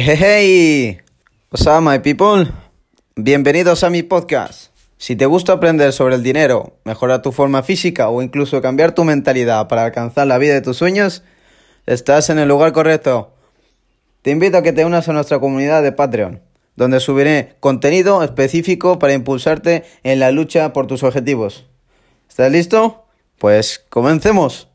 hey what's up my people? Bienvenidos a mi podcast. Si te gusta aprender sobre el dinero, mejorar tu forma física o incluso cambiar tu mentalidad para alcanzar la vida de tus sueños, estás en el lugar correcto. Te invito a que te unas a nuestra comunidad de Patreon, donde subiré contenido específico para impulsarte en la lucha por tus objetivos. ¿Estás listo? Pues comencemos.